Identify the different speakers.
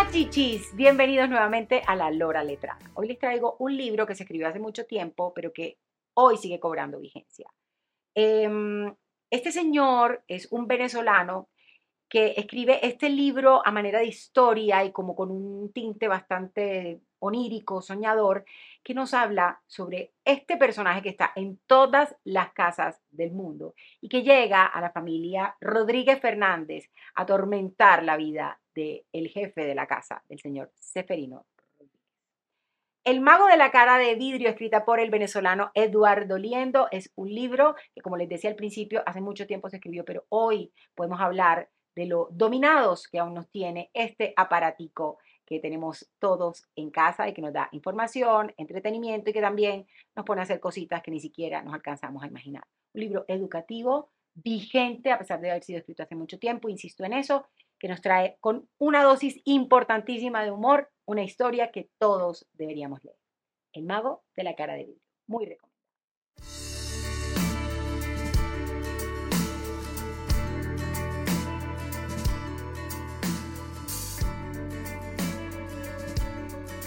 Speaker 1: Hola chichis, bienvenidos nuevamente a La Lora Letrada. Hoy les traigo un libro que se escribió hace mucho tiempo, pero que hoy sigue cobrando vigencia. Em, este señor es un venezolano que escribe este libro a manera de historia y como con un tinte bastante onírico, soñador, que nos habla sobre este personaje que está en todas las casas del mundo y que llega a la familia Rodríguez Fernández a atormentar la vida del jefe de la casa, del señor Seferino el mago de la cara de vidrio, escrita por el venezolano Eduardo Liendo, es un libro que, como les decía al principio, hace mucho tiempo se escribió, pero hoy podemos hablar de lo dominados que aún nos tiene este aparatico que tenemos todos en casa y que nos da información, entretenimiento y que también nos pone a hacer cositas que ni siquiera nos alcanzamos a imaginar. Un libro educativo, vigente, a pesar de haber sido escrito hace mucho tiempo, insisto en eso, que nos trae con una dosis importantísima de humor una historia que todos deberíamos leer. El mago de la cara de vidrio. Muy recomendable.